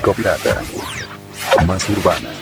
Pirata. Más urbana.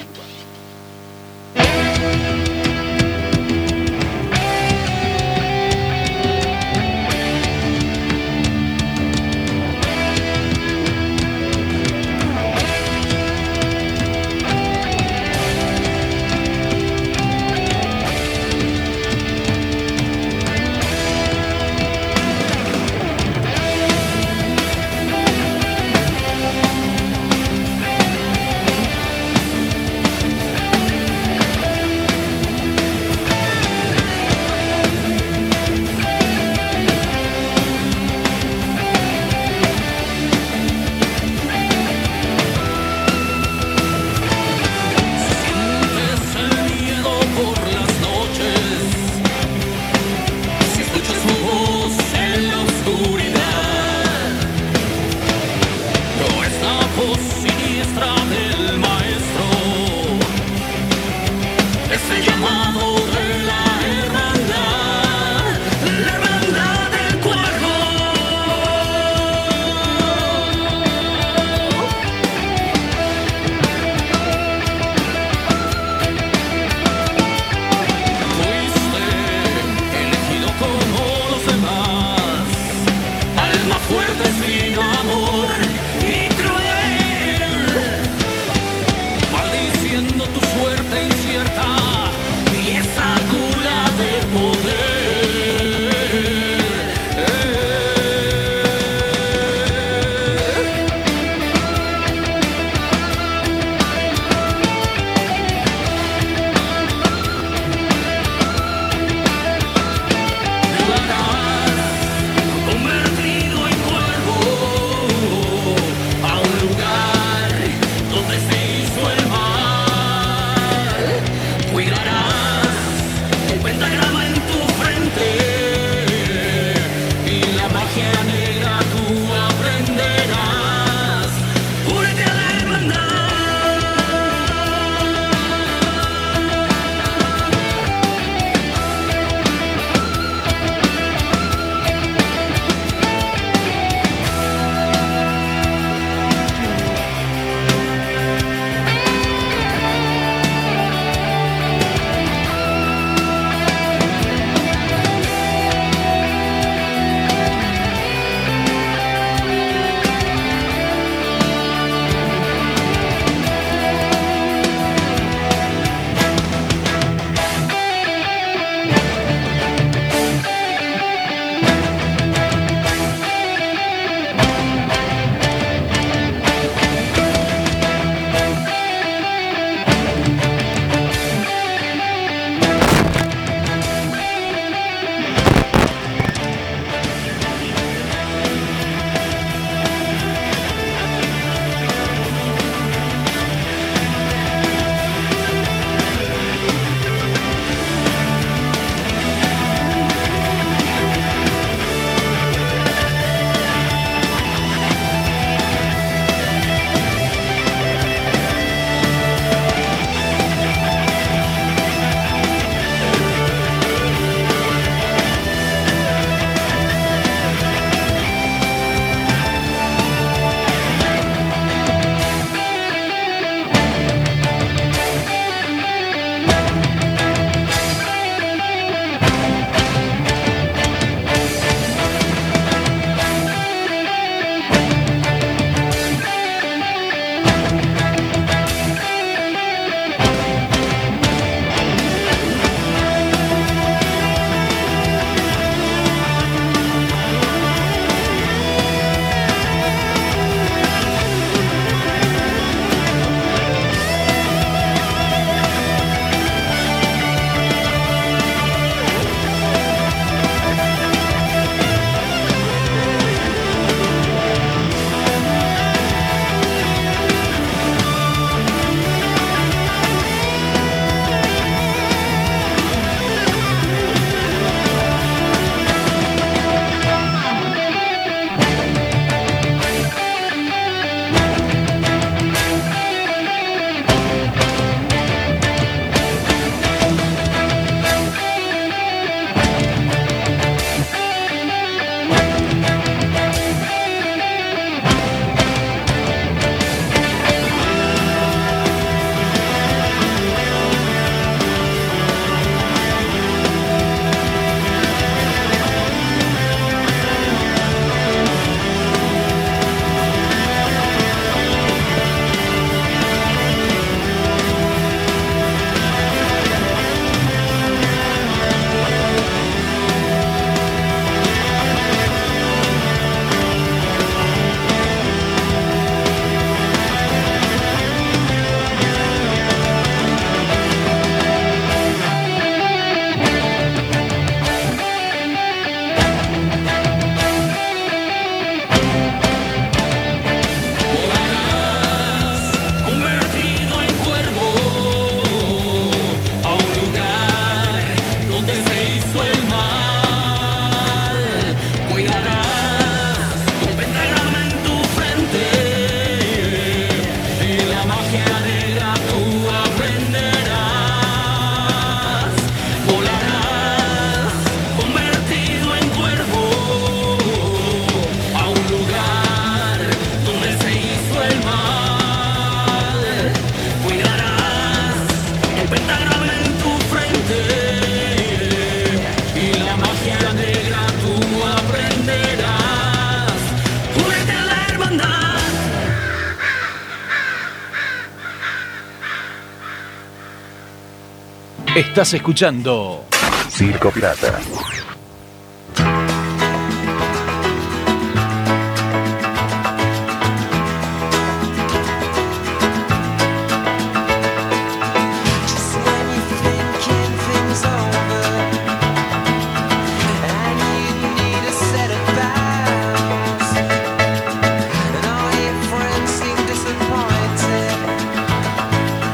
Your friends seem disappointed.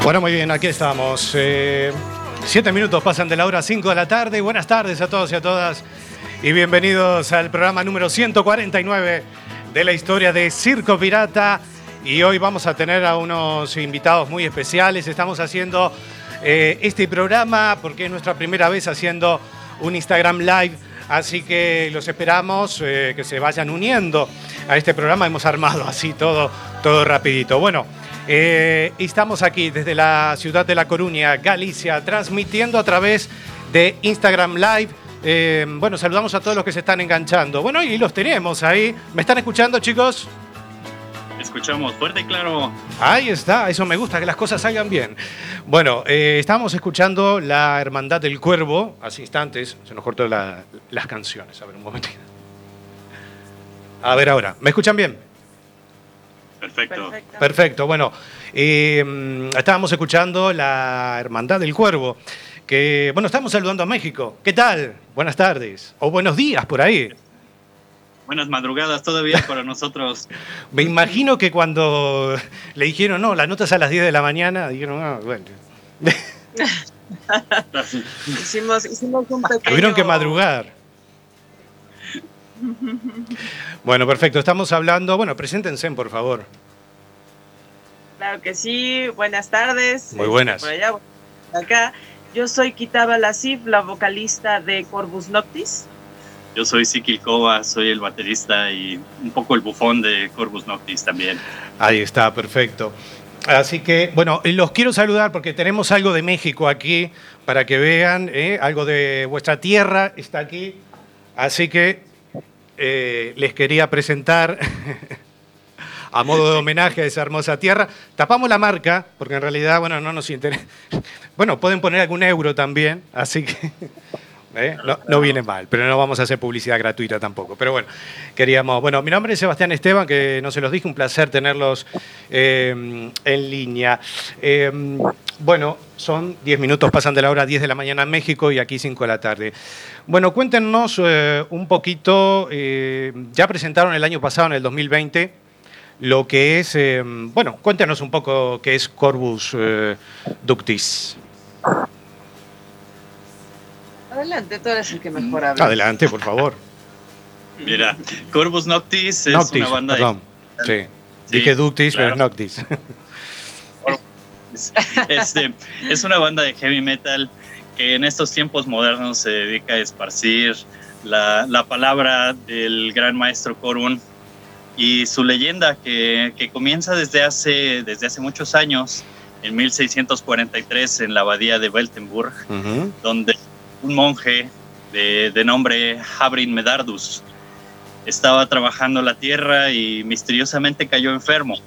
Bueno, muy bien, aquí estamos. Eh, siete minutos pasan de la hora 5 de la tarde. Buenas tardes a todos y a todas. Y bienvenidos al programa número 149 de la historia de Circo Pirata. Y hoy vamos a tener a unos invitados muy especiales. Estamos haciendo eh, este programa porque es nuestra primera vez haciendo un Instagram Live. Así que los esperamos eh, que se vayan uniendo a este programa. Hemos armado así todo, todo rapidito. Bueno, eh, estamos aquí desde la ciudad de La Coruña, Galicia, transmitiendo a través de Instagram Live. Eh, bueno, saludamos a todos los que se están enganchando. Bueno, y los tenemos ahí. ¿Me están escuchando, chicos? Escuchamos fuerte y claro. Ahí está, eso me gusta, que las cosas salgan bien. Bueno, eh, estábamos escuchando La Hermandad del Cuervo, hace instantes, se nos cortó la- las canciones. A ver, un momentito. A ver ahora, ¿me escuchan bien? Perfecto. Perfecto, bueno, eh, estábamos escuchando la Hermandad del Cuervo, que, bueno, estamos saludando a México. ¿Qué tal? Buenas tardes, o buenos días por ahí. Buenas madrugadas todavía para nosotros. Me imagino que cuando le dijeron, no, la nota es a las 10 de la mañana, dijeron, ah, bueno. Hicimos, hicimos un pequeño... Tuvieron que madrugar. Bueno, perfecto, estamos hablando, bueno, preséntense, por favor. Claro que sí, buenas tardes. Muy buenas. Por allá, acá. Yo soy Kitaba Lasif, la vocalista de Corvus Noctis. Yo soy Sikil Kova, soy el baterista y un poco el bufón de Corvus Noctis también. Ahí está, perfecto. Así que, bueno, los quiero saludar porque tenemos algo de México aquí para que vean, ¿eh? algo de vuestra tierra está aquí. Así que eh, les quería presentar a modo de homenaje a esa hermosa tierra. Tapamos la marca porque en realidad, bueno, no nos interesa. Bueno, pueden poner algún euro también, así que ¿eh? no, no viene mal, pero no vamos a hacer publicidad gratuita tampoco. Pero bueno, queríamos. Bueno, mi nombre es Sebastián Esteban, que no se los dije, un placer tenerlos eh, en línea. Bueno, son 10 minutos, pasan de la hora 10 de la mañana en México y aquí 5 de la tarde. Bueno, cuéntenos eh, un poquito, eh, ya presentaron el año pasado, en el 2020, lo que es, eh, bueno, cuéntenos un poco qué es Corvus eh, Ductis. Adelante, tú eres el que mejor habla. Adelante, por favor. Mira, Corvus Noctis es Noctis, una banda perdón. Sí. Sí, Dije Ductis, pero es. Noctis. Este, es una banda de heavy metal que en estos tiempos modernos se dedica a esparcir la, la palabra del gran maestro Corun y su leyenda que, que comienza desde hace, desde hace muchos años, en 1643 en la abadía de Weltenburg, donde un monje de, de nombre Habrin Medardus estaba trabajando la tierra y misteriosamente cayó enfermo.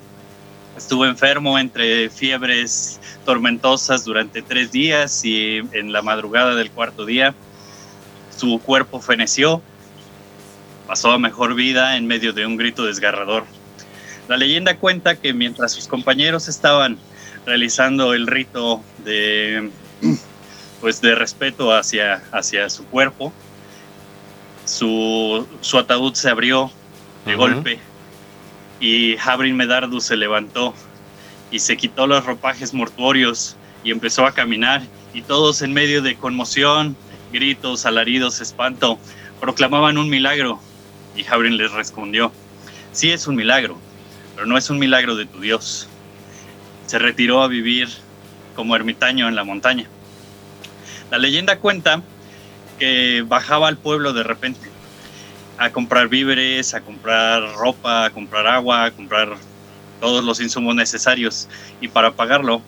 Estuvo enfermo entre fiebres tormentosas durante tres días y en la madrugada del cuarto día su cuerpo feneció, pasó a mejor vida en medio de un grito desgarrador. La leyenda cuenta que mientras sus compañeros estaban realizando el rito de pues de respeto hacia, hacia su cuerpo. Su, su ataúd se abrió de golpe y Habrin Medardus se levantó y se quitó los ropajes mortuorios y empezó a caminar y todos en medio de conmoción, gritos, alaridos, espanto, proclamaban un milagro y Habrin les respondió, sí es un milagro, pero no es un milagro de tu Dios. Se retiró a vivir como ermitaño en la montaña. La leyenda cuenta que bajaba al pueblo de repente a comprar víveres, a comprar ropa, a comprar agua, a comprar todos los insumos necesarios y para pagarlo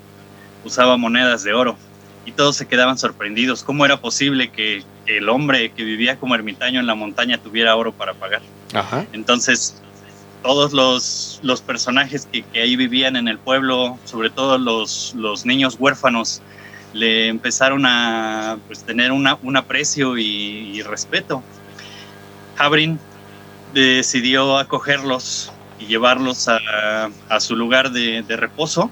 usaba monedas de oro y todos se quedaban sorprendidos. ¿Cómo era posible que, que el hombre que vivía como ermitaño en la montaña tuviera oro para pagar? Ajá. Entonces, todos los, los personajes que, que ahí vivían en el pueblo, sobre todo los, los niños huérfanos, le empezaron a pues, tener una, un aprecio y, y respeto. Habrin decidió acogerlos y llevarlos a, a su lugar de, de reposo.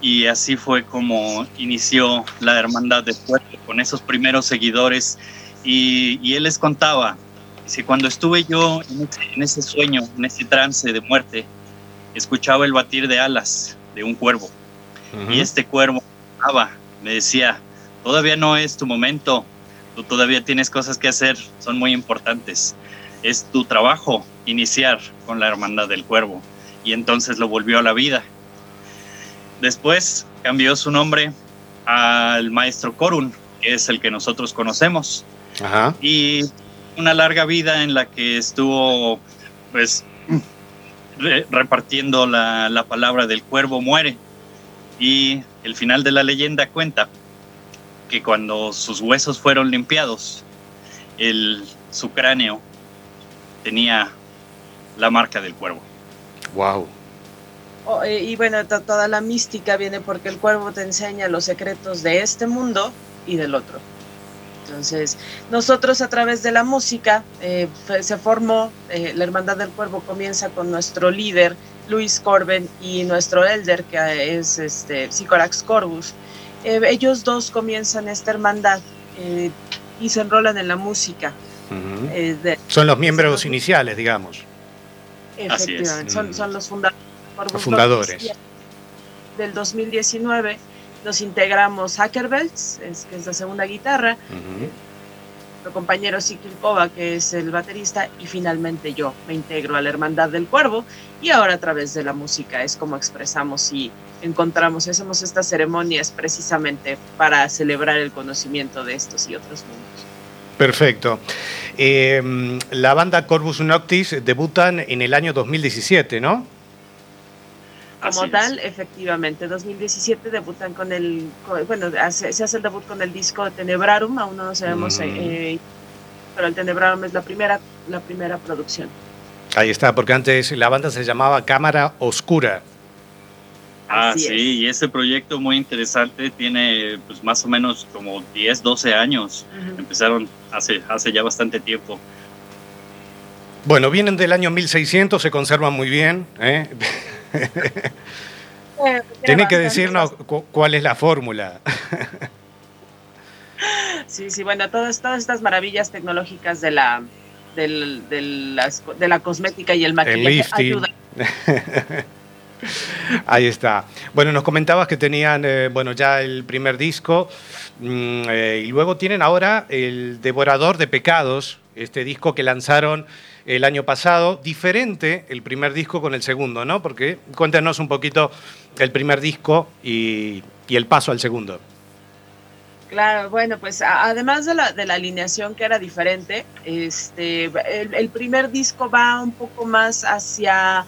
Y así fue como inició la Hermandad de Puerto con esos primeros seguidores. Y, y él les contaba, si cuando estuve yo en ese, en ese sueño, en ese trance de muerte, escuchaba el batir de alas de un cuervo. Y este cuervo me decía, todavía no es tu momento, tú todavía tienes cosas que hacer, son muy importantes. Es tu trabajo iniciar con la hermandad del cuervo. Y entonces lo volvió a la vida. Después cambió su nombre al maestro Korun, que es el que nosotros conocemos. Ajá. Y una larga vida en la que estuvo pues re- repartiendo la, la palabra del cuervo muere. Y el final de la leyenda cuenta que cuando sus huesos fueron limpiados, el, su cráneo tenía la marca del cuervo. Wow. Oh, eh, y bueno, to- toda la mística viene porque el cuervo te enseña los secretos de este mundo y del otro. Entonces, nosotros a través de la música eh, se formó, eh, la Hermandad del Cuervo comienza con nuestro líder, Luis Corben, y nuestro elder, que es este, Sicorax Corvus. Eh, ellos dos comienzan esta hermandad eh, y se enrolan en la música. Eh, de- Son los miembros iniciales, digamos. Así es. Efectivamente, son, Mm. son los fundadores. Los fundadores. Del 2019 nos integramos Hackerbelts, es, que es la segunda guitarra. Nuestro compañero Sikil Kova, que es el baterista, y finalmente yo me integro a la Hermandad del Cuervo, y ahora a través de la música es como expresamos y encontramos, hacemos estas ceremonias precisamente para celebrar el conocimiento de estos y otros mundos. Perfecto. Eh, la banda Corvus Noctis debutan en el año 2017, ¿no? Como Así es. tal, efectivamente, 2017 debutan con el, con- bueno, hace- se hace el debut con el disco Tenebrarum, aún no sabemos, Mm. eh, pero el Tenebrarum es la primera, la primera producción. Ahí está, porque antes la banda se llamaba Cámara Oscura. Ah, Así sí, es. y ese proyecto muy interesante tiene pues más o menos como 10, 12 años. Ujú. Empezaron hace, hace ya bastante tiempo. Bueno, vienen del año 1600, se conservan muy bien. ¿eh? Tiene que decirnos cu- cuál es la fórmula. Sí, sí, bueno, todas, todas estas maravillas tecnológicas de la, del- las- de la cosmética y el maquillaje ayudan. Ahí está. Bueno, nos comentabas que tenían, eh, bueno, ya el primer disco mm, eh, y luego tienen ahora el Devorador de Pecados, este disco que lanzaron el año pasado, diferente el primer disco con el segundo, ¿no? Porque cuéntanos un poquito el primer disco y, el paso al segundo. Claro, bueno, pues además de la, de la alineación que era diferente, este, el primer disco va un poco más hacia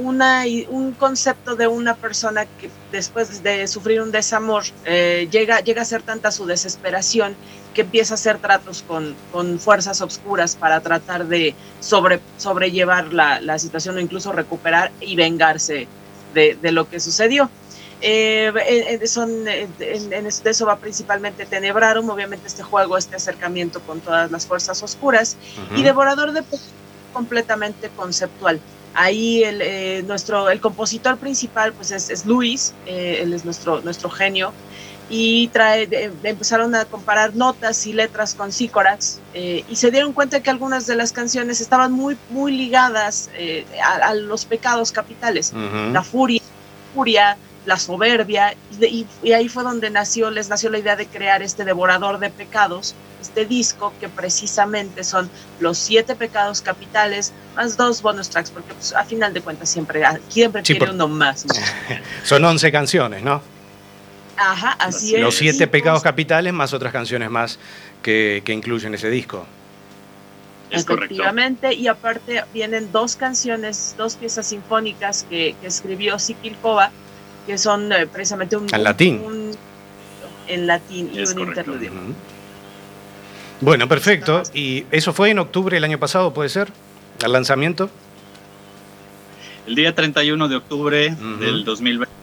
una, un concepto de una persona que después de sufrir un desamor eh, llega, llega a ser tanta su desesperación que empieza a hacer tratos con, con fuerzas obscuras para tratar de sobre, sobrellevar la, la situación o incluso recuperar y vengarse de, de lo que sucedió. Eh, eh, son, eh, en, en es- de eso va principalmente Tenebrarum, obviamente este juego, este acercamiento con todas las fuerzas oscuras, y Devorador de completamente conceptual. Ahí el, eh, nuestro, el compositor principal pues es, es Luis, eh, él es nuestro, nuestro genio, y trae, empezaron a comparar notas y letras con Sícorax eh, y se dieron cuenta que algunas de las canciones estaban muy, muy ligadas eh, a, a los pecados capitales. La furia, furia, la soberbia, y, de- y- y ahí fue donde nació, les nació la idea de crear este devorador de pecados, este disco que precisamente son los siete pecados capitales, más dos bonus tracks, porque pues, a final de cuentas siempre, ah, siempre Sí, quiere por- uno más. ¿no? Son 11 canciones, ¿no? Ajá, así es. Los siete Y, pues, pecados capitales más otras canciones más que, que incluyen ese disco. Es correcto. Efectivamente, y aparte vienen dos canciones, dos piezas sinfónicas que, que escribió Sikil Kova, que son eh, precisamente un... En un- latín. un- en latín y Es un correcto. interludio. Bueno, perfecto. ¿Y eso fue en octubre del año pasado, puede ser? ¿El lanzamiento? El día 31 de octubre Ujú. del 2020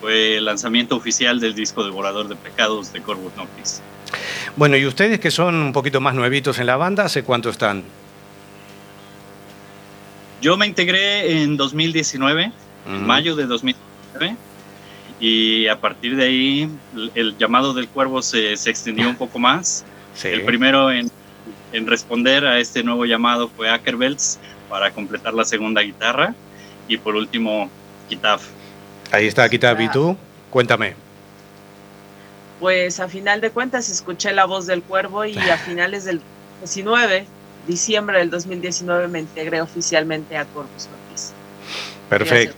fue el lanzamiento oficial del disco Devorador de Pecados de Corvus Noctis. Bueno, y ustedes que son un poquito más nuevitos en la banda, ¿hace cuánto están? Yo me integré en 2019, Ujú. en mayo de 2019, y a partir de ahí el- el llamado del cuervo se, se extendió un poco más. Sí. El primero en, en responder a este nuevo llamado fue Ackerbelts para completar la segunda guitarra, y por último Kitaf. Ahí está Kitab, ¿y tú? Cuéntame. Pues a final de cuentas escuché la voz del cuervo y a finales del 19, diciembre del 2019, me integré oficialmente a Corpus Noctis. Perfecto.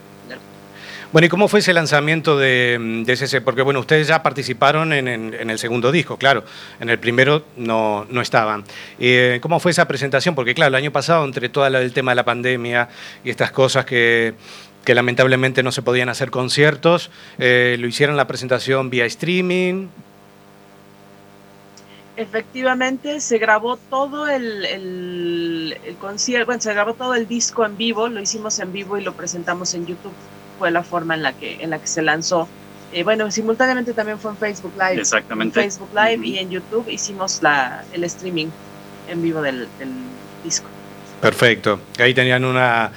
Bueno, ¿y cómo fue ese lanzamiento de, de CC? Porque, bueno, ustedes ya participaron en, el segundo disco, claro. En el primero no, no estaban. Eh, ¿Cómo fue esa presentación? Porque, claro, el año pasado, entre todo el tema de la pandemia y estas cosas que, lamentablemente no se podían hacer conciertos, eh, lo hicieron la presentación vía streaming. Efectivamente, se grabó todo el concierto, bueno, se grabó todo el disco en vivo, lo hicimos en vivo y lo presentamos en YouTube. Fue la forma en la que, en la que se lanzó. Eh, bueno, simultáneamente también fue en Facebook Live. Exactamente. En Facebook Live Ujú. y en YouTube hicimos la, el streaming en vivo del, del disco. Perfecto. Ahí tenían una,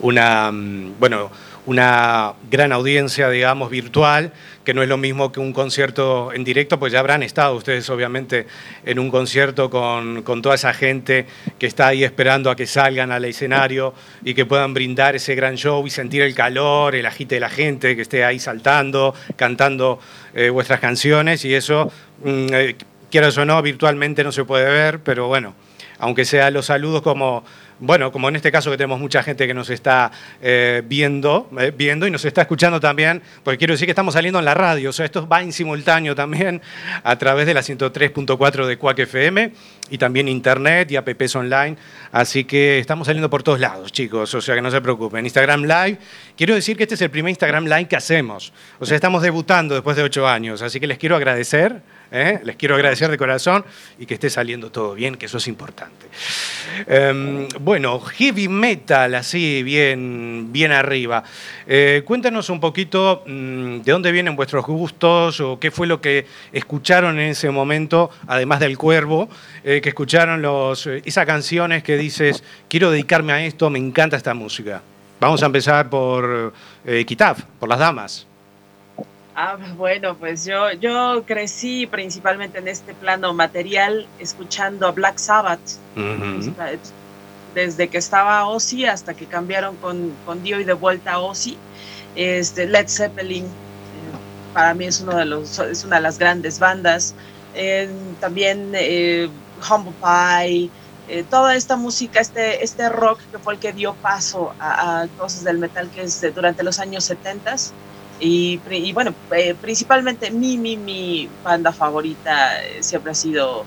una, mm, bueno, una gran audiencia, digamos, virtual, que no es lo mismo que un concierto en directo, pues ya habrán estado ustedes, obviamente, en un concierto con, con toda esa gente que está ahí esperando a que salgan al escenario y que puedan brindar ese gran show y sentir el calor, el agite de la gente, que esté ahí saltando, cantando eh, vuestras canciones. Y eso, mm, eh, o no, virtualmente no se puede ver, pero bueno, aunque sea los saludos como, bueno, como en este caso que tenemos mucha gente que nos está eh, viendo, eh, viendo y nos está escuchando también, porque quiero decir que estamos saliendo en la radio, o sea, esto va en simultáneo también a través de la 103.4 de Quack FM y también internet y apps online, así que estamos saliendo por todos lados, chicos, o sea que no se preocupen. Instagram Live, quiero decir que este es el primer Instagram Live que hacemos, o sea, estamos debutando después de ocho años, así que les quiero agradecer, ¿eh? les quiero agradecer de corazón y que esté saliendo todo bien, que eso es importante. Em, bueno, heavy metal, así, bien, bien arriba. Eh, cuéntanos un poquito mm, de dónde vienen vuestros gustos o qué fue lo que escucharon en ese momento, además del cuervo, eh, que escucharon los, esas canciones que dices, quiero dedicarme a esto, me encanta esta música. Vamos a empezar por Kitaf, por las damas. Ah, bueno, pues yo, yo crecí principalmente en este plano material escuchando a Black Sabbath. Desde que estaba Ozzy hasta que cambiaron con, con Dio y de vuelta a Ozzy. Este, Led Zeppelin, eh, para mí es, uno de los, es una de las grandes bandas. Eh, también eh, Humble Pie, eh, toda esta música, este, este rock que fue el que dio paso a, a cosas del metal que es de- durante los años 70 y, y bueno, eh, principalmente mi, mi, mi banda favorita eh, siempre ha sido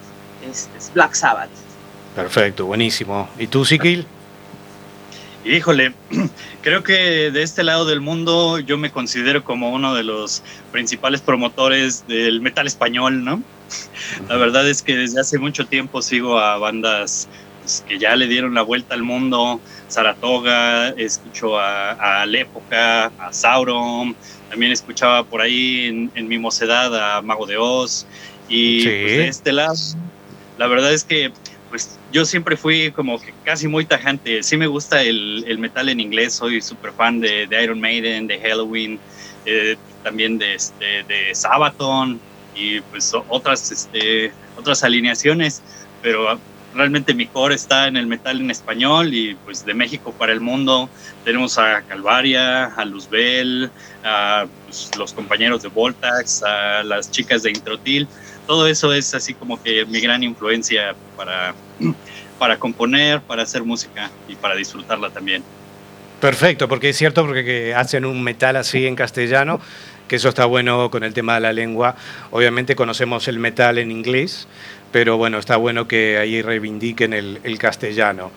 este, es Black Sabbath. Perfecto, buenísimo. ¿Y tú, Sikil? Híjole, creo que de este lado del mundo yo me considero como uno de los principales promotores del metal español, ¿no? La verdad es que desde hace mucho tiempo sigo a bandas pues, que ya le dieron la vuelta al mundo, Saratoga, escucho a, a Lépoca, a Sauron, también escuchaba por ahí en, en mi mocedad a Mago de Oz y Sí. pues, de este lado, la verdad es que pues yo siempre fui como que casi muy tajante. Sí me gusta el, el metal en inglés, soy súper fan de, de Iron Maiden, de Halloween, eh, también de, este, de Sabaton y pues otras, este, otras alineaciones, pero realmente mi core está en el metal en español y pues de México para el mundo tenemos a Calvaria, a Luzbel, a pues, los compañeros de Voltax, a las chicas de Introtil todo eso es así como que mi gran influencia para, para componer, para hacer música y para disfrutarla también. Perfecto, porque es cierto porque que hacen un metal así en castellano, que eso está bueno con el tema de la lengua. Obviamente conocemos el metal en inglés, pero bueno, está bueno que ahí reivindiquen el, el castellano.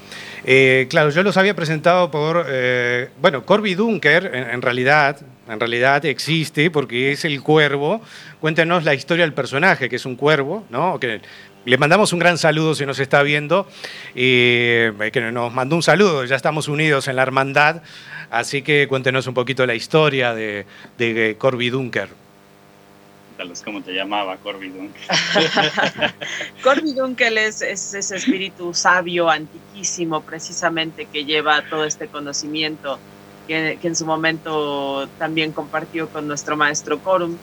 Eh, claro, yo los había presentado por, eh, bueno, Corby Dunker, en, realidad, en realidad existe porque es el cuervo. Cuéntenos la historia del personaje, que es un cuervo, ¿no? Le mandamos un gran saludo si nos está viendo eh, que nos mandó un saludo. Ya estamos unidos en la hermandad, así que cuéntenos un poquito la historia de Corby Dunker. Cuéntanos cómo te llamaba Corby Dunker. Corby Dunkel es, es ese espíritu sabio, antiquísimo, precisamente, que lleva todo este conocimiento que, que en su momento también compartió con nuestro maestro Corum.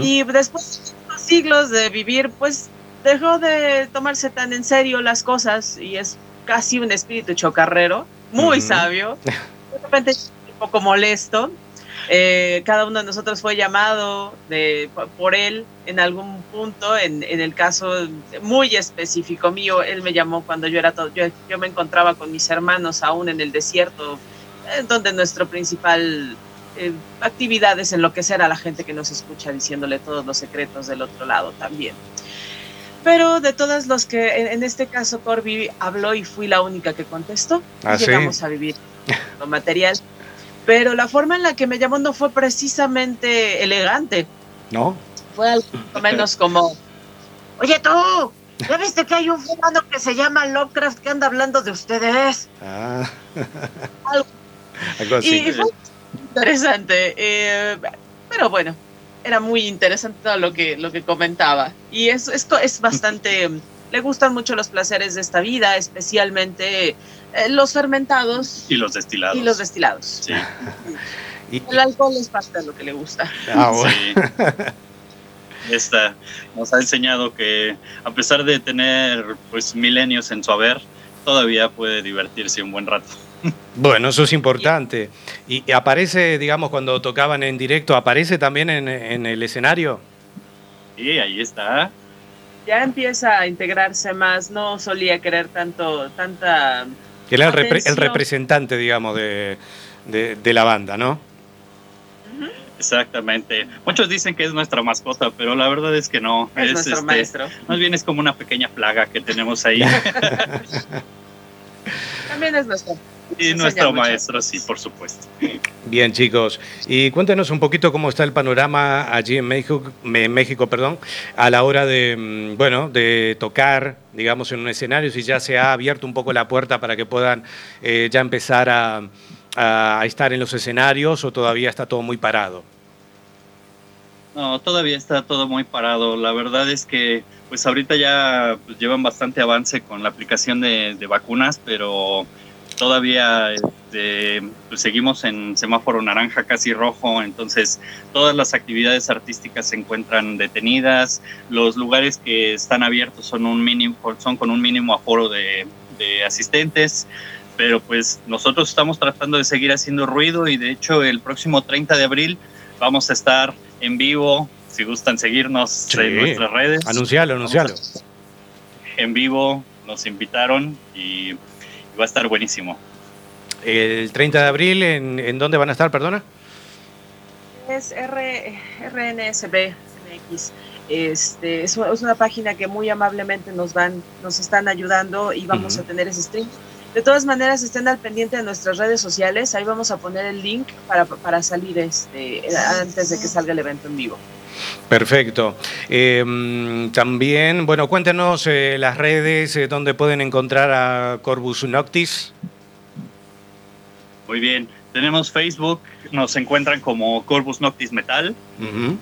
Y después de unos siglos de vivir, pues dejó de tomarse tan en serio las cosas y es casi un espíritu chocarrero, muy sabio, de repente un poco molesto. Eh, cada uno de nosotros fue llamado de, por él en algún punto, en, en el caso muy específico mío, él me llamó cuando yo era todo, yo, yo me encontraba con mis hermanos aún en el desierto, eh, donde nuestro principal eh, actividad es enloquecer a la gente que nos escucha diciéndole todos los secretos del otro lado también. Pero de todas los que, en, en este caso Corby habló y fui la única que contestó, y ¿Ah, sí? llegamos a vivir lo material. Pero la forma en la que me llamó no fue precisamente elegante, ¿No? fue algo menos como, oye tú, ¿ya viste que hay un fulano que se llama Lovecraft que anda hablando de ustedes? Ah. Algo Algo así. Y fue interesante, eh, pero bueno, era muy interesante todo lo que, lo que comentaba. Y es, esto es bastante, le gustan mucho los placeres de esta vida, especialmente los fermentados Y los destilados. y los destilados. Sí, Y- El alcohol es parte de lo que le gusta. ah, bueno. sí. Esta nos ha enseñado que a pesar de tener pues milenios en su haber, todavía puede divertirse un buen rato. Bueno, eso es importante. ¿Y y aparece, digamos, cuando tocaban en directo, aparece también en, en el escenario? Y ahí está. Ya empieza a integrarse más, no solía querer tanto, tanta Que era el, repre- el Atención. representante, digamos, de, de- de la banda, ¿no? Exactamente. Muchos dicen que es nuestra mascota, pero la verdad es que no. es, nuestro este, maestro. Más bien es como una pequeña plaga que tenemos ahí. También es nuestro. Y nuestro maestro, sí, por supuesto. Bien, chicos. Y cuéntenos un poquito cómo está el panorama allí en México, en México perdón, a la hora de, mm, bueno, de tocar, digamos, en un escenario, si ya se ha abierto un poco la puerta para que puedan eh, ya empezar a, a estar en los escenarios o todavía está todo muy parado. No, todavía está todo muy parado. La verdad es que, pues ahorita ya pues, llevan bastante avance con la aplicación de, de vacunas, pero todavía este, pues, seguimos en semáforo naranja, casi rojo. Entonces, todas las actividades artísticas se encuentran detenidas. Los lugares que están abiertos son un mínimo, son con un mínimo aforo de, de asistentes. Pero pues nosotros estamos tratando de seguir haciendo ruido y de hecho el próximo 30 de abril vamos a estar en vivo, si gustan seguirnos Sí. en nuestras redes. Anuncialo, anuncialo. En vivo nos invitaron y va a estar buenísimo. El 30 de abril, ¿en, en dónde van a estar, perdona? Es R, RNSB MX. Este, es, una, página que muy amablemente nos van, nos están ayudando y vamos a tener ese stream. De todas maneras, estén al pendiente de nuestras redes sociales. Ahí vamos a poner el link para, para salir este, antes de que salga el evento en vivo. Perfecto. Eh, mm, también, bueno, cuéntenos eh, las redes eh, donde pueden encontrar a Corvus Noctis. Muy bien. Tenemos Facebook, nos encuentran como Corvus Noctis Metal.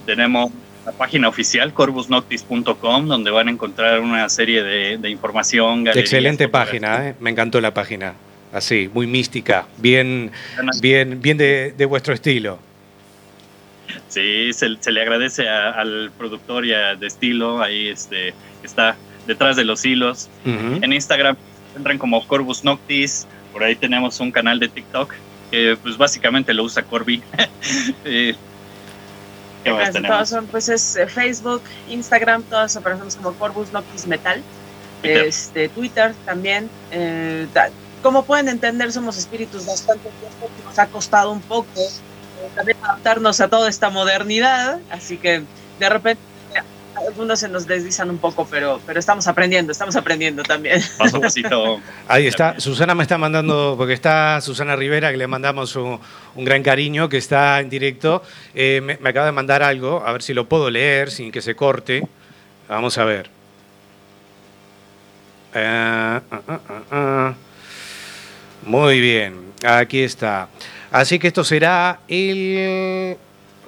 Tenemos la página oficial corvusnoctis.com donde van a encontrar una serie de, de información. galerías, Excelente página, ¿eh? me encantó la página. Así, muy mística, bien, bien, bien de, de vuestro estilo. Sí, se, se le agradece a- al productor y a de estilo, ahí este, está detrás de los hilos. En Instagram entran como Corvus Noctis, por ahí tenemos un canal de TikTok que pues básicamente lo usa Corby. Eh, ¿Qué más Casi tenemos? todos son, pues es eh, Facebook, Instagram, todas aparecemos como Corvus Noctis Metal. Twitter. Este, Twitter también. eh, como pueden entender, somos espíritus bastante viejos, nos ha costado un poco eh, también adaptarnos a toda esta modernidad, así que de repente algunos se nos deslizan un poco, pero, pero estamos aprendiendo, estamos aprendiendo también. Paso a pasito. Ahí está, Susana me está mandando, porque está Susana Rivera, que le mandamos un, un gran cariño, que está en directo. Eh, me, me acaba de mandar algo, a ver si lo puedo leer sin que se corte. Vamos a ver. Ah, ah, ah. Muy bien, aquí está. Así que esto será el,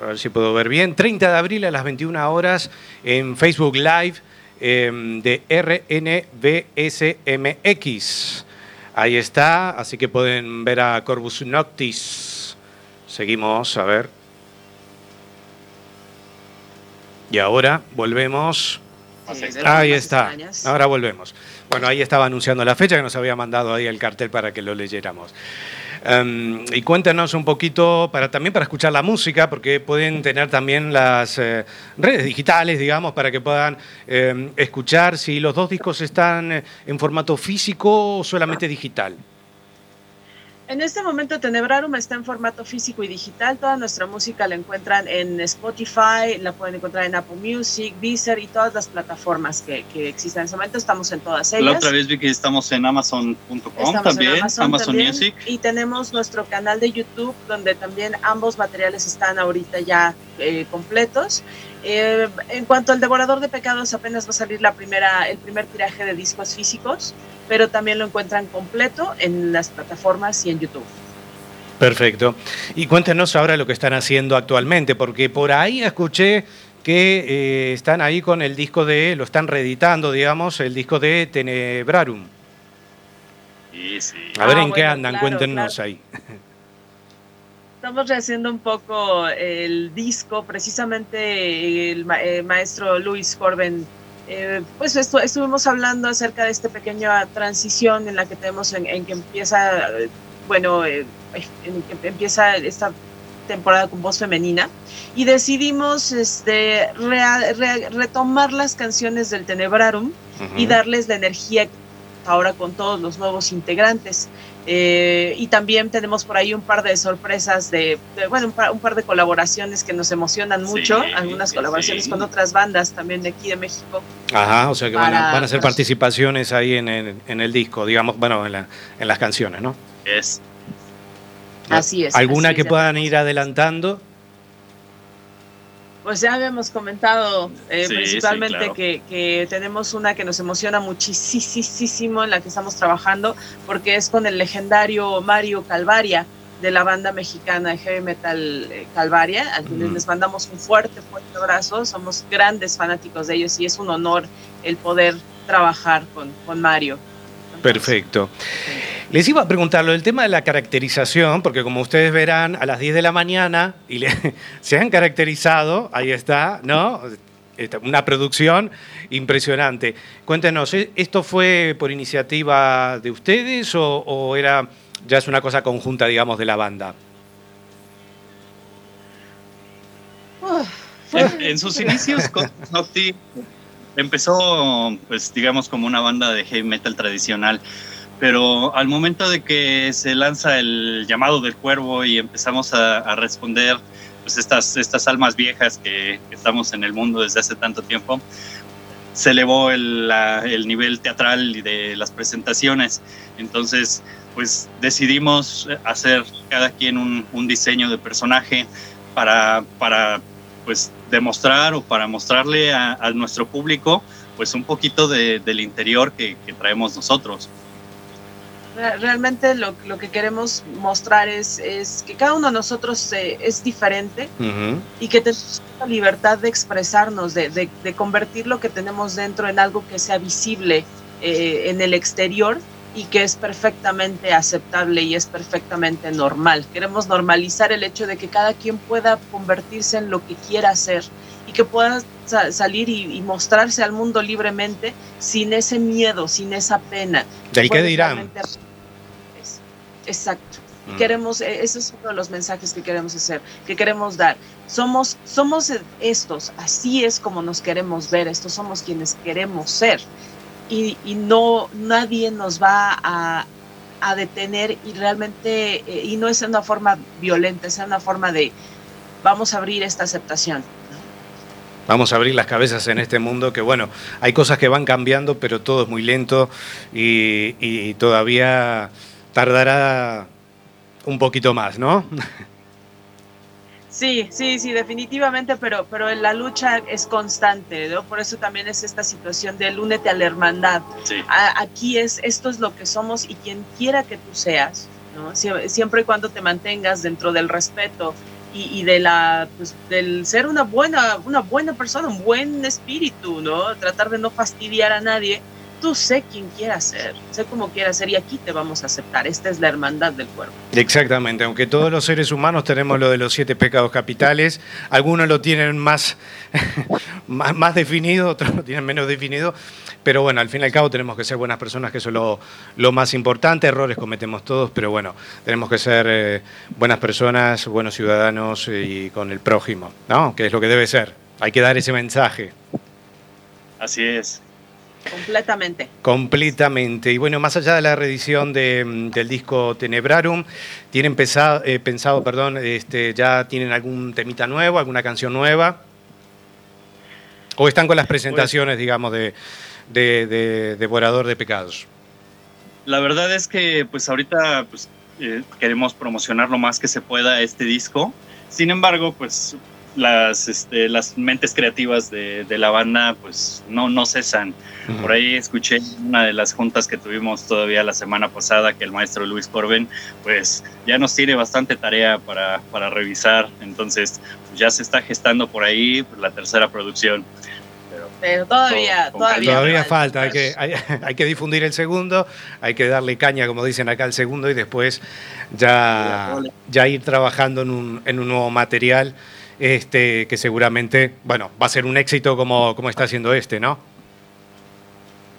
a ver si puedo ver bien, 30 de abril a las 21 horas en Facebook Live em, de RNBSMX. Ahí está, así que pueden ver a Corvus Noctis. Seguimos, a ver. Y ahora volvemos. Sí, Ahí está. Ahora volvemos. Bueno, ahí estaba anunciando la fecha que nos había mandado ahí el cartel para que lo leyéramos. Em, y cuéntanos un poquito, para, también para escuchar la música, porque pueden tener también las eh, redes digitales, digamos, para que puedan em, escuchar si los dos discos están eh, en formato físico o solamente digital. En este momento Tenebrarum está en formato físico y digital. Toda nuestra música la encuentran en Spotify, la pueden encontrar en Apple Music, Deezer y todas las plataformas que, que existen en ese momento. Estamos en todas ellas. La otra vez vi que estamos en Amazon.com en también, Amazon, también, Music. Y tenemos nuestro canal de YouTube donde también ambos materiales están ahorita ya eh, completos. Eh, en cuanto al Devorador de Pecados, apenas va a salir la primera, el primer tiraje de discos físicos, pero también lo encuentran completo en las plataformas y en YouTube. Perfecto. Y cuéntenos ahora lo que están haciendo actualmente, porque por ahí escuché que eh, están ahí con el disco de, lo están reeditando, digamos, el disco de Tenebrarum. Sí, sí. A ver Ah, en qué andan, claro, cuéntenos claro. ahí. Estamos rehaciendo un poco el disco, precisamente el ma- eh, maestro Luis Corben. Eh, pues estu- estuvimos hablando acerca de esta pequeña transición en la que tenemos en, en que empieza, bueno, eh, en que empieza esta temporada con voz femenina y decidimos este, re- retomar las canciones del Tenebrarum y Ujú. darles la energía ahora con todos los nuevos integrantes. Eh, y también tenemos por ahí un par de sorpresas de, de, bueno, un par, un par de colaboraciones que nos emocionan Sí, mucho, algunas colaboraciones sí. con otras bandas también de aquí de México. Ajá, o sea que van a, para van a hacer participaciones ahí en el, en el disco, digamos, bueno, en, la- en las canciones, ¿no? Es. Así es. ¿Alguna así que puedan ir adelantando? Pues ya habíamos comentado eh, Sí, principalmente sí, claro. que, que tenemos una que nos emociona muchísimo en la que estamos trabajando, porque es con el legendario Mario Calvaria de la banda mexicana de heavy metal eh, Calvaria, a quienes les mandamos un fuerte, fuerte abrazo. Somos grandes fanáticos de ellos y es un honor el poder trabajar con, con Mario. Perfecto. Les iba a preguntar lo del tema de la caracterización, porque como ustedes verán, a las 10 de la mañana y le- se han caracterizado, ahí está, ¿no? Una producción impresionante. Cuéntenos, ¿e- ¿esto fue por iniciativa de ustedes o, o era ya es una cosa conjunta, digamos, de la banda? Fue- En, en sus inicios, con Nocti empezó, pues, digamos, como una banda de heavy metal tradicional. Pero al momento de que se lanza el llamado del cuervo y empezamos a, a responder, pues, estas, estas almas viejas que, que estamos en el mundo desde hace tanto tiempo, se elevó el, la- el nivel teatral y de las presentaciones. Entonces, pues decidimos hacer cada quien un, un diseño de personaje para, para pues demostrar o para mostrarle a, a nuestro público pues un poquito de- del interior que, que traemos nosotros. Re- Realmente lo, lo que queremos mostrar es, es que cada uno de nosotros eh, es diferente y que tenemos la libertad de expresarnos, de, de- de convertir lo que tenemos dentro en algo que sea visible eh, en el exterior y que es perfectamente aceptable y es perfectamente normal. Queremos normalizar el hecho de que cada quien pueda convertirse en lo que quiera hacer y que pueda sa- salir y, y mostrarse al mundo libremente sin ese miedo, sin esa pena. ¿Del qué dirán? Exacto. Mm. queremos, eh, ese es uno de los mensajes que queremos hacer, que queremos dar. Somos, somos estos, así es como nos queremos ver, estos somos quienes queremos ser. Y, y no, nadie nos va a, a detener y realmente, eh, y no es una forma violenta, es una forma de, vamos a abrir esta aceptación. Vamos a abrir las cabezas en este mundo que, bueno, hay cosas que van cambiando, pero todo es muy lento y todavía tardará un poquito más, ¿no? Sí, sí, sí, definitivamente, pero, pero la lucha es constante, ¿no? Por eso también es esta situación de únete a la hermandad. Sí, A- aquí es, esto es lo que somos y quien quiera que tú seas, ¿no? Sie- Siempre y cuando te mantengas dentro del respeto y, y de la, pues, del ser una buena, una buena persona, un buen espíritu, ¿no? Tratar de no fastidiar a nadie. Tú sé quién quieras ser, sé cómo quieras ser y aquí te vamos a aceptar. Esta es la hermandad del cuerpo. Exactamente, aunque todos los seres humanos tenemos lo de los siete pecados capitales, algunos lo tienen más, más, más definido, otros lo tienen menos definido, pero bueno, al fin y al cabo tenemos que ser buenas personas, que eso es lo, lo más importante, errores cometemos todos, pero bueno, tenemos que ser eh, buenas personas, buenos ciudadanos y con el prójimo, ¿no? Que es lo que debe ser, hay que dar ese mensaje. así es. Completamente. Completamente. Y bueno, más allá de la reedición de, mm, del disco Tenebrarum, ¿tienen pensado, eh, pensado perdón, este, ya tienen algún temita nuevo, alguna canción nueva? ¿O están con las presentaciones, digamos, de, de, de Devorador de Pecados? La verdad es que pues ahorita pues, eh, queremos promocionar lo más que se pueda este disco. Sin embargo, pues las, este, las mentes creativas de, de la banda pues no, no cesan. Por ahí escuché una de las juntas que tuvimos todavía la semana pasada que el maestro Luis Corben pues ya nos tiene bastante tarea para, para revisar. Entonces pues, ya se está gestando por ahí pues, la tercera producción. Pero Pero todavía, todavía. Todavía falta, hay que, hay, hay que difundir el segundo, hay que darle caña, como dicen acá, al segundo y después ya, ya ir trabajando en un, en un nuevo material este, que seguramente, bueno, va a ser un éxito como, como está haciendo este, ¿no?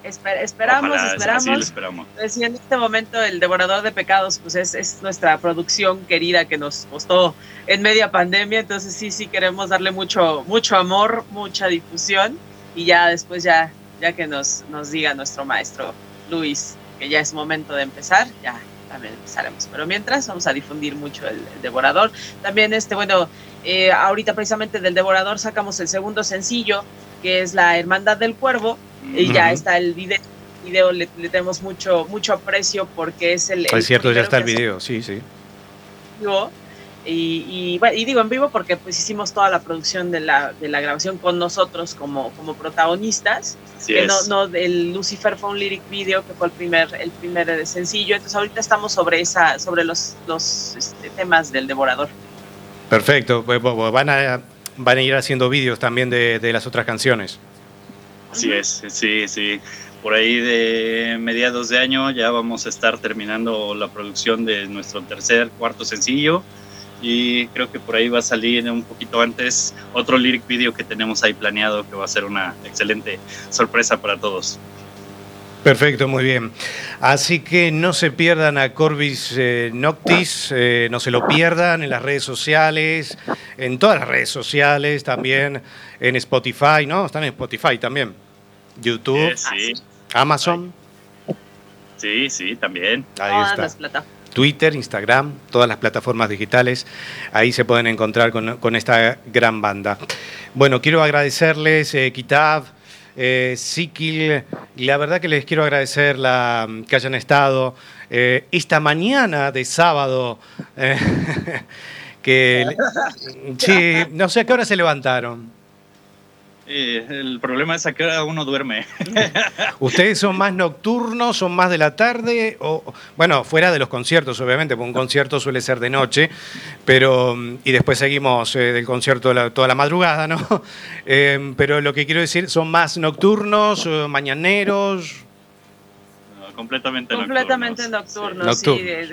Esper- esperamos, ojalá, así lo esperamos. esperamos. Pues sí, en este momento el Devorador de Pecados pues es, es nuestra producción querida que nos costó en media pandemia, entonces sí, sí queremos darle mucho, mucho amor, mucha difusión y ya después ya, ya que nos, nos diga nuestro maestro Luis que ya es momento de empezar, ya también empezaremos. Pero mientras vamos a difundir mucho el, el Devorador. También este, bueno, eh, ahorita precisamente del Devorador sacamos el segundo sencillo que es la Hermandad del Cuervo y ya está el video. video le, le tenemos mucho mucho aprecio porque es el, el Es cierto, ya está el video, sí, sí. vivo. Y, y, bueno, y digo en vivo porque pues hicimos toda la producción de la, de la grabación con nosotros como, como protagonistas Así que es. no, no el Lucifer fue un lyric video que fue el primer el primer eh, sencillo entonces ahorita estamos sobre esa sobre los los este, temas del devorador Perfecto, van a, van a ir haciendo vídeos también de, de las otras canciones. Así es, sí, sí. Por ahí de mediados de año ya vamos a estar terminando la producción de nuestro tercer, cuarto sencillo. Y creo que por ahí va a salir un poquito antes otro lyric video que tenemos ahí planeado que va a ser una excelente sorpresa para todos. Perfecto, muy bien. Así que no se pierdan a Corbis eh, Noctis, eh, no se lo pierdan en las redes sociales, en todas las redes sociales, también en Spotify, ¿no? Están en Spotify también. YouTube, Eh, sí, Amazon, sí, sí, también. ahí todas está. las plataformas Twitter, Instagram, todas las plataformas digitales, ahí se pueden encontrar con, con esta gran banda. Bueno, quiero agradecerles, eh, Kitab, eh, Sikil, y la verdad que les quiero agradecer la, que hayan estado eh, esta mañana de sábado, eh, que, sí, no sé a qué hora se levantaron. Eh, el problema es a qué hora uno duerme. ¿Ustedes son más nocturnos, son más de la tarde? O, bueno, fuera de los conciertos, obviamente, porque un concierto suele ser de noche, pero mm, y después seguimos eh, del concierto la- toda la madrugada, ¿no? Eh, pero lo que quiero decir, ¿son más nocturnos, eh, mañaneros? No, completamente completamente nocturnos, nocturnos, sí,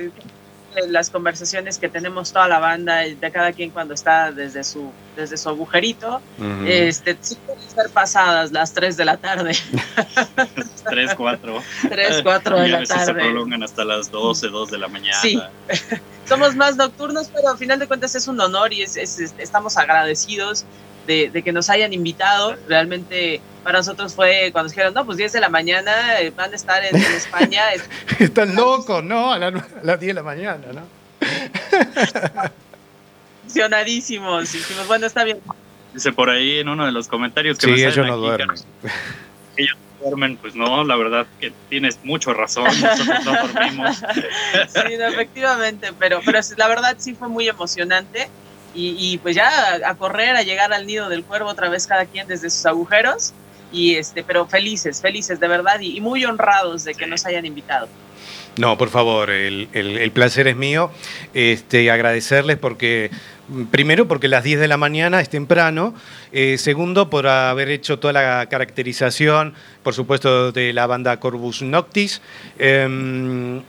Nocturnos. De- las conversaciones que tenemos toda la banda y de cada quien cuando está desde su desde su agujerito Ujú. este sí pueden ser pasadas las 3 de la tarde Sí. Tres, cuatro. 3, 4 de Y a la veces se tarde prolongan hasta las 12, 2 de la mañana. Sí. somos más nocturnos pero al final de cuentas es un honor y es, es- es- estamos agradecidos de, de que nos hayan invitado realmente para nosotros fue cuando dijeron no pues 10 de la mañana eh, van a estar en, en España es- Están locos, ¿no? A, la nue- a las 10 de la mañana, ¿no? emocionadísimos dijimos bueno está bien Dice por ahí en uno de los comentarios que Sí, ellos no aquí, duermen. Que ellos no duermen, pues no, la verdad que tienes mucho razón, nosotros no dormimos. Sí, no, efectivamente, pero, pero la verdad sí fue muy emocionante y, y pues ya a, a correr, a llegar al nido del cuervo otra vez cada quien desde sus agujeros. Y este, pero felices, felices de verdad y, y muy honrados de que nos hayan invitado. No, por favor, el, el- el placer es mío. Este, agradecerles porque, primero, porque las 10 de la mañana es temprano. Eh, segundo, por haber hecho toda la caracterización, por supuesto, de la banda Corvus Noctis. Em,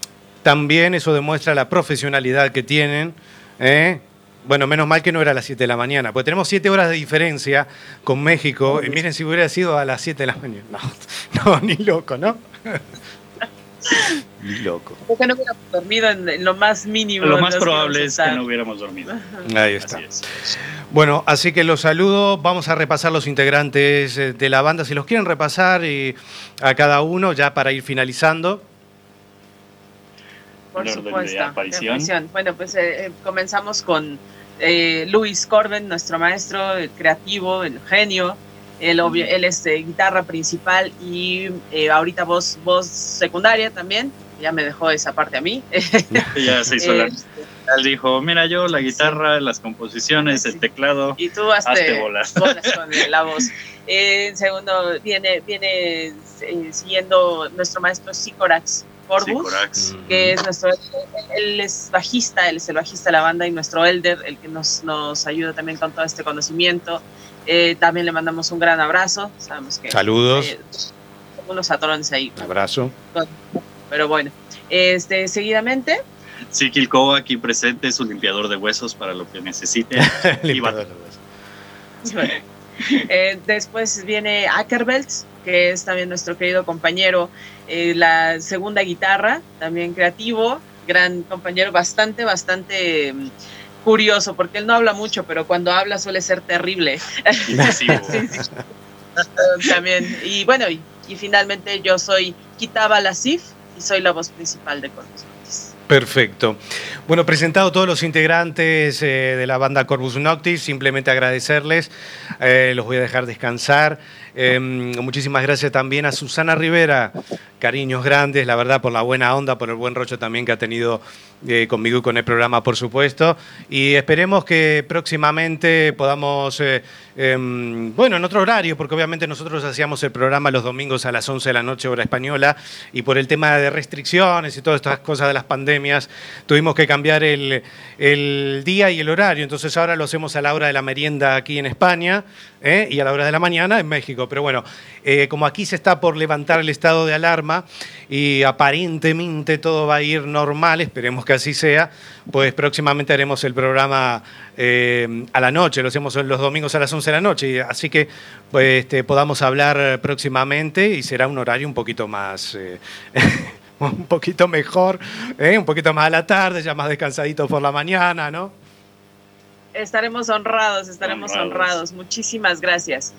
también eso demuestra la profesionalidad que tienen. ¿eh? Bueno, menos mal que no era a las 7 de la mañana, porque tenemos 7 horas de diferencia con México. Y miren, si hubiera sido a las 7 de la mañana. No, no ni loco, ¿no? ni loco. Porque no hubiéramos dormido en, lo más mínimo. Lo más probable es que no hubiéramos dormido. Ahí está. Así es. Bueno, así que los saludo. Vamos a repasar los integrantes eh, de la banda. Si los quieren repasar y a cada uno, ya para ir finalizando. Por El orden de supuesto. de aparición. Bueno, pues eh, eh, comenzamos con eh, Luis Corben, nuestro maestro, el creativo, el genio. Él, obvio- él es eh, guitarra principal y eh, ahorita voz, voz secundaria también. Ya me dejó esa parte a mí. Ya se hizo la. Eh, Él dijo: Mira, yo la guitarra, las composiciones, Sí. el teclado. y tú hazte, Hazte bolas. bolas con la voz. En segundo, viene, viene eh, siguiendo nuestro maestro Sicorax Corbus. Sicorax. que es nuestro, él, él es bajista, él es el bajista de la banda y nuestro elder, el que nos, nos ayuda también con todo este conocimiento. Eh, también le mandamos un gran abrazo, sabemos que... Saludos. eh, unos atorones ahí, Un abrazo. pero bueno. Este, seguidamente, Sí, Kilko aquí presente, su limpiador de huesos para lo que necesite. Limpiador. eh, después viene Ackerbelts, que es también nuestro querido compañero, eh, la segunda guitarra, también creativo, gran compañero, bastante, bastante mm, curioso, porque él no habla mucho, pero cuando habla suele ser terrible. Sí, sí. También. Y bueno, y, y finalmente yo soy Kitaba Lasif y soy la voz principal de Corpus Christi. Perfecto. Bueno, presentado todos los integrantes eh, de la banda Corvus Noctis, simplemente agradecerles, eh, los voy a dejar descansar. Eh, muchísimas gracias también a Susana Rivera, cariños grandes, la verdad, por la buena onda, por el buen rocho también que ha tenido eh, conmigo y con el programa, por supuesto. Y esperemos que próximamente podamos, em, bueno, en otro horario, porque obviamente nosotros hacíamos el programa los domingos a las 11 de la noche, hora española, y por el tema de restricciones y todas estas cosas de las pandemias, tuvimos que cambiar el, el día y el horario. Entonces ahora lo hacemos a la hora de la merienda aquí en España ¿eh? y a la hora de la mañana en México. Pero bueno, eh, como aquí se está por levantar el estado de alarma y aparentemente todo va a ir normal, esperemos que así sea, pues próximamente haremos el programa eh, a la noche, lo hacemos los domingos a las 11 de la noche, así que pues, este, podamos hablar próximamente y será un horario un poquito más... un poquito mejor, ¿eh? un poquito más a la tarde, ya más descansadito por la mañana, ¿no? Estaremos honrados, estaremos Honrados. honrados. Muchísimas gracias.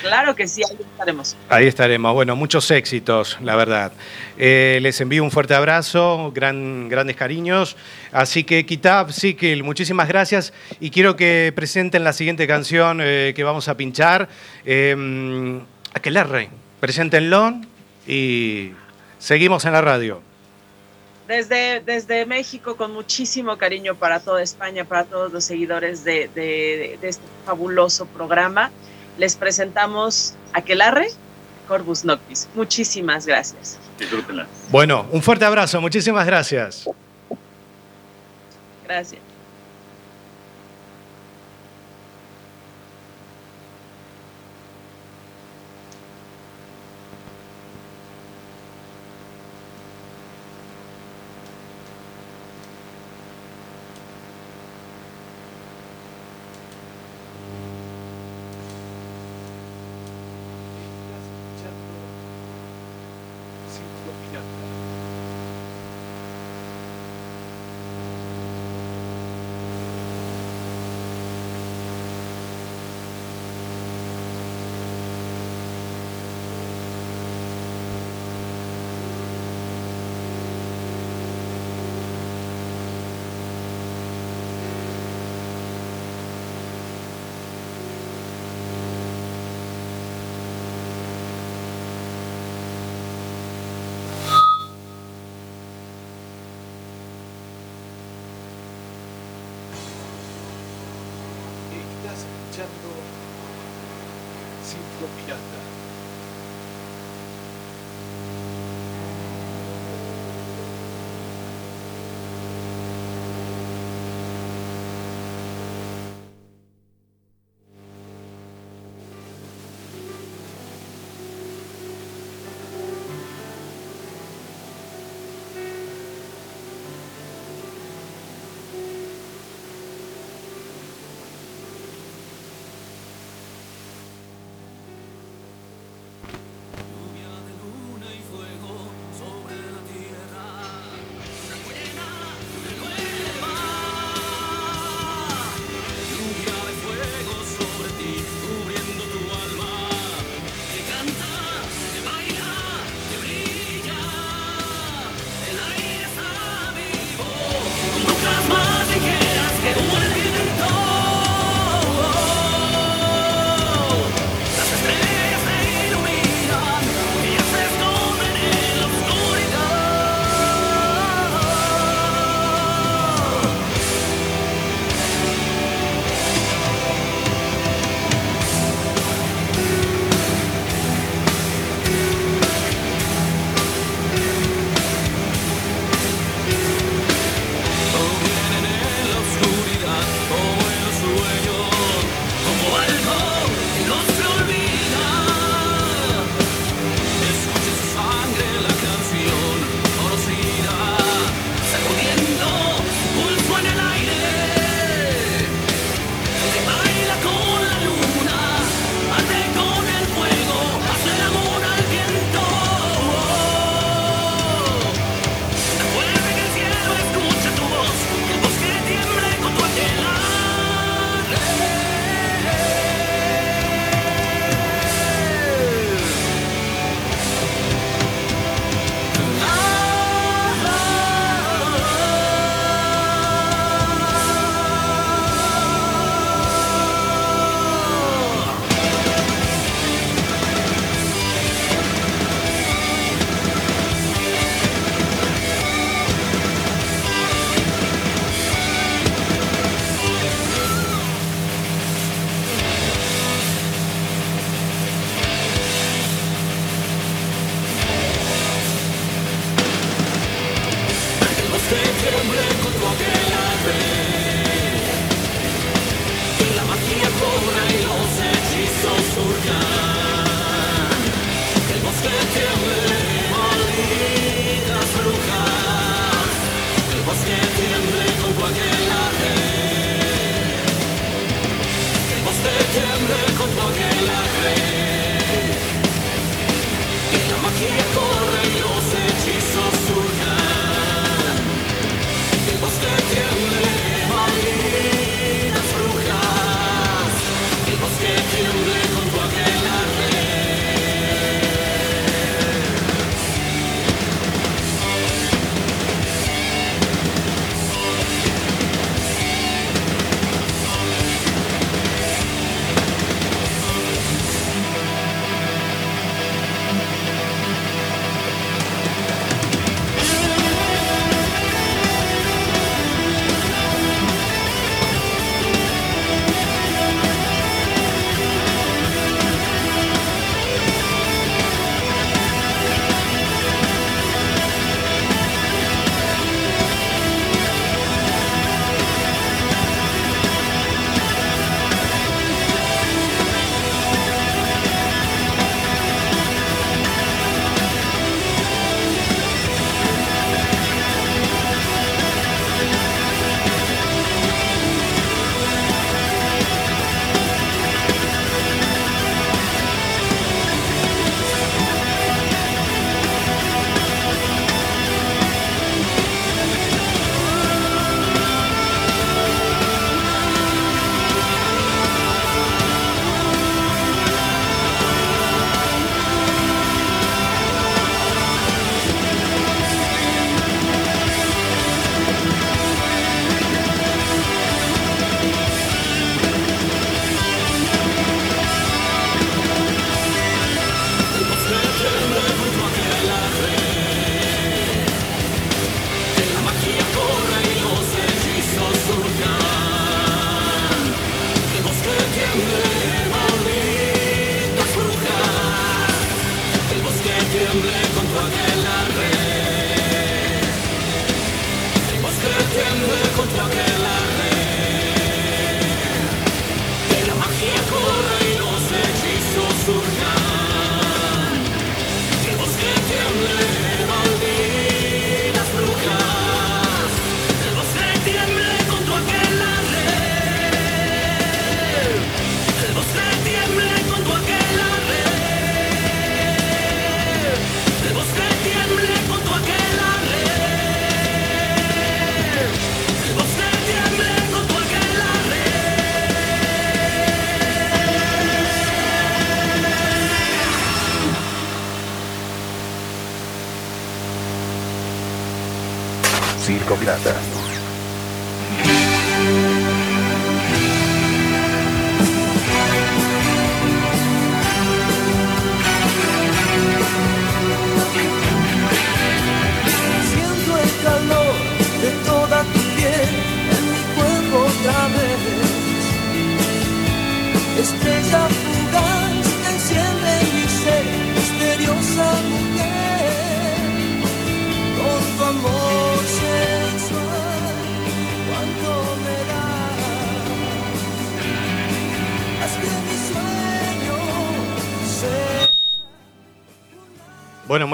Claro que sí, ahí estaremos. Ahí estaremos. Bueno, muchos éxitos, la verdad. Eh, les envío un fuerte abrazo, gran, grandes cariños. Así que, Kitab, Sikil, muchísimas gracias. Y quiero que presenten la siguiente canción eh, que vamos a pinchar. Eh, Aquelarre, preséntenlo y seguimos en la radio. Desde, desde México, con muchísimo cariño para toda España, para todos los seguidores de, de- de este fabuloso programa, les presentamos Aquelarre, Corvus Noctis. Muchísimas gracias. Disfrútenla. Bueno, un fuerte abrazo, muchísimas gracias. Gracias.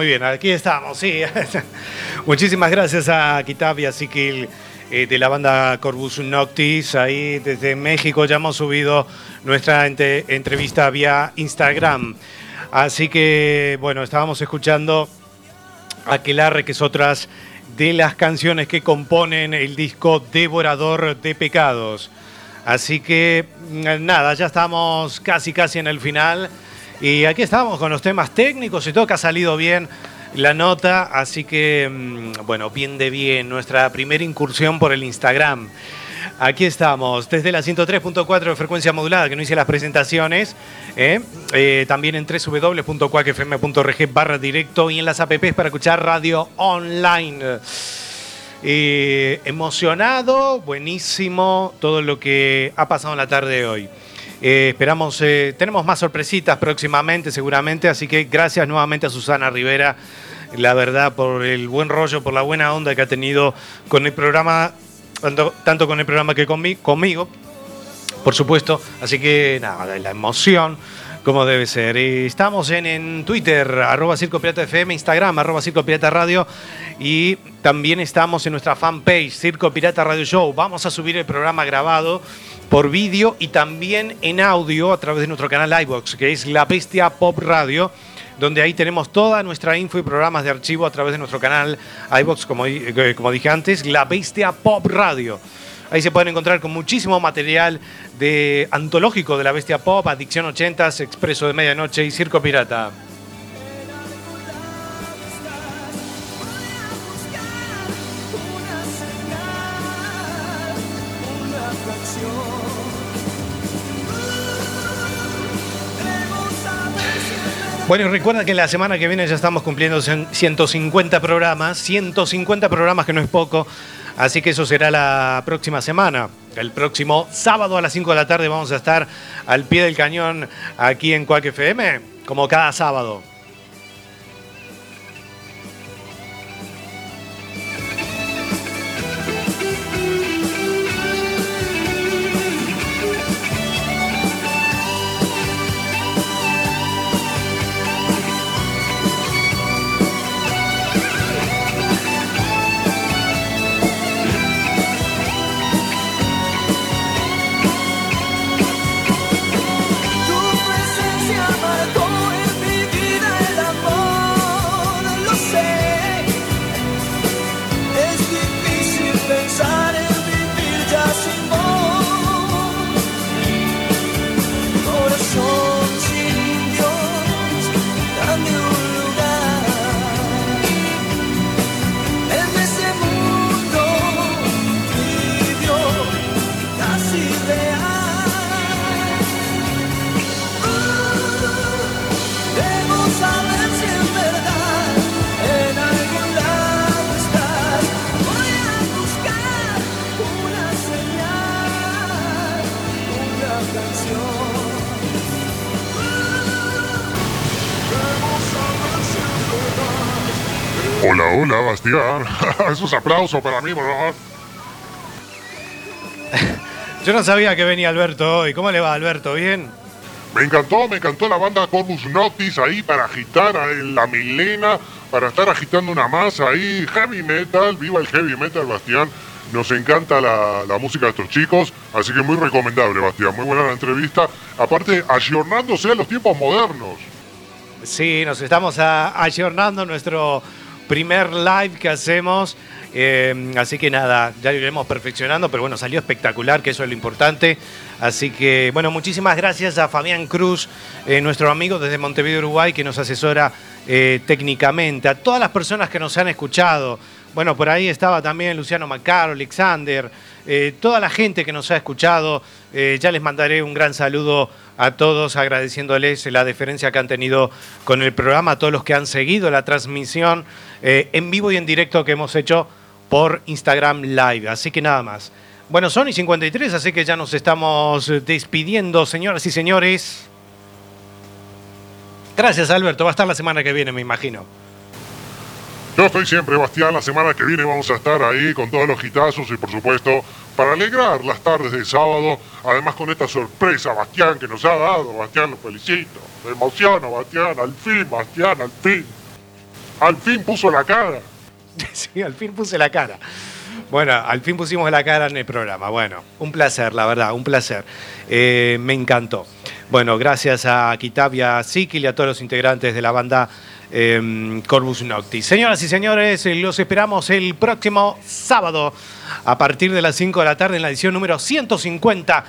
Muy bien, aquí estamos, sí. Muchísimas gracias a Kitab y a Sikil eh, de la banda Corvus Noctis. Ahí desde México ya hemos subido nuestra entrevista vía Instagram. Así que, bueno, estábamos escuchando Aquelarre, que es otras de las canciones que componen el disco Devorador de Pecados. Así que, mm, nada, ya estamos casi, casi en el final. Y aquí estamos con los temas técnicos y todo que ha salido bien la nota. Así que, mm, bueno, bien de bien, nuestra primera incursión por el Instagram. Aquí estamos, desde la 103.4 de frecuencia modulada, que no hice las presentaciones. ¿eh? Eh, también en www.cuacfm.org barra directo y en las apps para escuchar radio online. Emocionado, buenísimo todo lo que ha pasado en la tarde de hoy. Eh, esperamos, eh, tenemos más sorpresitas próximamente, seguramente, así que gracias nuevamente a Susana Rivera, la verdad, por el buen rollo, por la buena onda que ha tenido con el programa, tanto, tanto con el programa que conmi- conmigo, por supuesto. Así que nada, la emoción, como debe ser. Estamos en, en Twitter, arroba Circo Pirata FM, Instagram, arroba Circo Pirata Radio. Y también estamos en nuestra fanpage, Circo Pirata Radio Show. Vamos a subir el programa grabado por vídeo y también en audio a través de nuestro canal iVox, que es La Bestia Pop Radio donde ahí tenemos toda nuestra info y programas de archivo a través de nuestro canal iVox, como, eh, como dije antes, La Bestia Pop Radio. Ahí se pueden encontrar con muchísimo material de antológico de la Bestia Pop, Adicción 80s, Expreso de Medianoche y Circo Pirata. Bueno, y recuerda que la semana que viene ya estamos cumpliendo cien- 150 programas, 150 programas que no es poco, así que eso será la próxima semana. El próximo sábado a las 5 de la tarde vamos a estar al pie del cañón aquí en Cuac FM, como cada sábado. Hola, hola, Bastián. Esos aplausos para mí, por favor. Yo no sabía que venía Alberto hoy. ¿Cómo le va, Alberto? ¿Bien? Me encantó, me encantó la banda Corvus Noctis ahí para agitar a la Milena, para estar agitando una masa ahí. Heavy metal, viva el heavy metal, Bastián. Nos encanta la, la música de estos chicos, así que muy recomendable, Bastián. Muy buena la entrevista. Aparte, ayornándose a los tiempos modernos. Sí, nos estamos ayornando nuestro primer live que hacemos. eh, así que nada, ya lo iremos perfeccionando, pero bueno, salió espectacular, que eso es lo importante. Así que, bueno, muchísimas gracias a Fabián Cruz, eh, nuestro amigo desde Montevideo, Uruguay, que nos asesora eh, técnicamente. A todas las personas que nos han escuchado, Bueno, por ahí estaba también Luciano Macaro, Alexander, eh, toda la gente que nos ha escuchado. Ya les mandaré un gran saludo a todos, agradeciéndoles la deferencia que han tenido con el programa, a todos los que han seguido la transmisión eh, en vivo y en directo que hemos hecho por Instagram Live. Así que nada más. Bueno, son y 53, así que ya nos estamos despidiendo, señoras y señores. Gracias, Alberto. Va a estar la semana que viene, me imagino. Yo estoy siempre, Bastián. La semana que viene vamos a estar ahí con todos los hitazos y, por supuesto, para alegrar las tardes de sábado. Además, con esta sorpresa, Bastián, que nos ha dado. Bastián, lo felicito. Me emociono, Bastián. Al fin, Bastián, al fin. Al fin puso la cara. Sí, al fin puse la cara. Bueno, al fin pusimos la cara en el programa. Bueno, un placer, la verdad, un placer. Eh, me encantó. Bueno, gracias a Kitab y a Sikil y a todos los integrantes de la banda eh, Corvus Noctis. Señoras y señores, eh, los esperamos el próximo sábado a partir de las 5 de la tarde en la edición número 150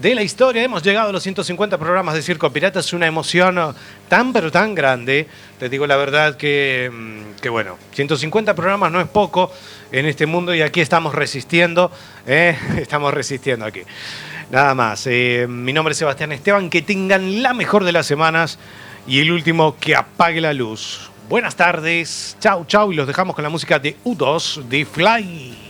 de la historia. Hemos llegado a los 150 programas de Circo Pirata. Es una emoción tan, pero tan grande. Te digo la verdad que, mm, que bueno, 150 programas no es poco en este mundo y aquí estamos resistiendo. ¿eh? Estamos resistiendo aquí. Nada más. Eh, mi nombre es Sebastián Esteban. Que tengan la mejor de las semanas y el último, que apague la luz. Buenas tardes. Chau, chau. Y los dejamos con la música de U2 de Fly.